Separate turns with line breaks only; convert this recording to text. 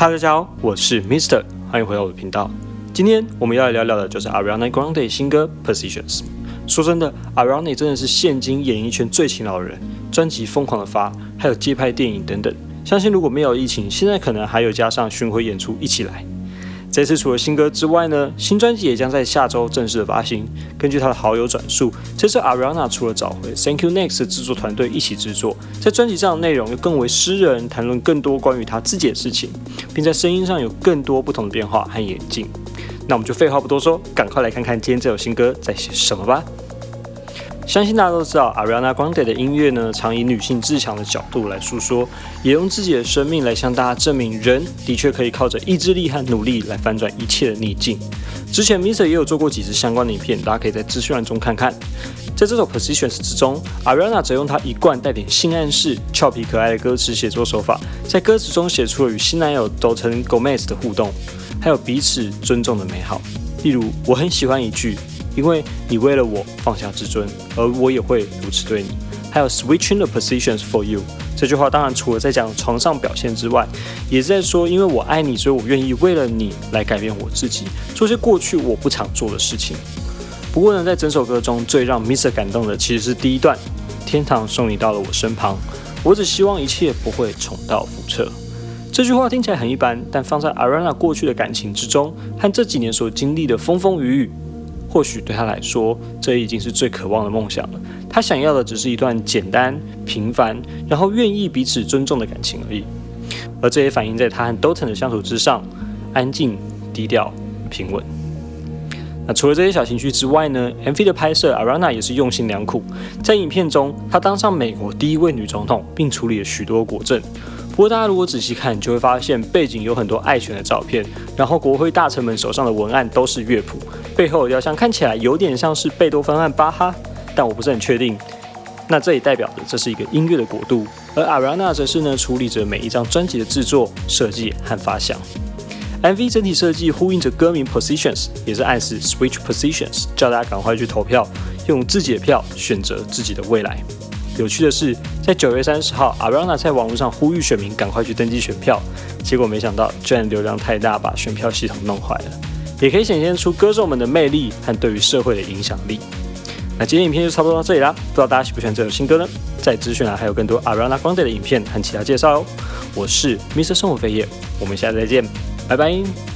嗨大家好，我是 Mister，欢迎回到我的频道。今天我们要来聊聊的就是 Ariana Grande 新歌 Positions。说真的，Ariana 真的是现今演艺圈最勤劳的人，专辑疯狂的发，还有街拍电影等等。相信如果没有疫情，现在可能还有加上巡回演出一起来。这次除了新歌之外呢，新专辑也将在下周正式的发行。根据他的好友转述，这次 Ariana 除了找回 Thank You Next 制作团队一起制作，在专辑上的内容又更为私人，谈论更多关于他自己的事情，并在声音上有更多不同的变化和演进。那我们就废话不多说，赶快来看看今天这首新歌在写什么吧。相信大家都知道，Ariana Grande 的音乐呢，常以女性自强的角度来诉说，也用自己的生命来向大家证明，人的确可以靠着意志力和努力来翻转一切的逆境。之前 Misa 也有做过几支相关的影片，大家可以在资讯栏中看看。在这首 Positions 之中，Ariana 则用她一贯带点性暗示、俏皮可爱的歌词写作手法，在歌词中写出了与新男友 d o t o n Gomez 的互动，还有彼此尊重的美好。例如，我很喜欢一句。因为你为了我放下自尊，而我也会如此对你。还有 switching the positions for you 这句话，当然除了在讲床上表现之外，也是在说，因为我爱你，所以我愿意为了你来改变我自己，做些过去我不常做的事情。不过呢，在整首歌中最让 Mr 感动的，其实是第一段：天堂送你到了我身旁，我只希望一切不会重蹈覆辙。这句话听起来很一般，但放在 Ariana 过去的感情之中，和这几年所经历的风风雨雨。或许对他来说，这已经是最渴望的梦想了。他想要的只是一段简单、平凡，然后愿意彼此尊重的感情而已。而这也反映在他和 Dalton 的相处之上：安静、低调、平稳。那除了这些小情绪之外呢？MV 的拍摄，Ariana 也是用心良苦。在影片中，她当上美国第一位女总统，并处理了许多国政。不过，大家如果仔细看，就会发现背景有很多爱犬的照片，然后国会大臣们手上的文案都是乐谱，背后的雕像看起来有点像是贝多芬和巴哈，但我不是很确定。那这也代表着这是一个音乐的国度，而 Ariana 则是呢处理着每一张专辑的制作、设计和发想。MV 整体设计呼应着歌名 Positions，也是暗示 Switch Positions，叫大家赶快去投票，用自己的票选择自己的未来。有趣的是，在九月三十号，Ariana 在网络上呼吁选民赶快去登记选票，结果没想到居然流量太大，把选票系统弄坏了。也可以显现出歌手们的魅力和对于社会的影响力。那今天影片就差不多到这里啦，不知道大家喜不喜欢这首新歌呢？在资讯栏还有更多 Ariana Grande 的影片和其他介绍哦。我是 Mr 生活飞叶，我们下次再见。拜拜。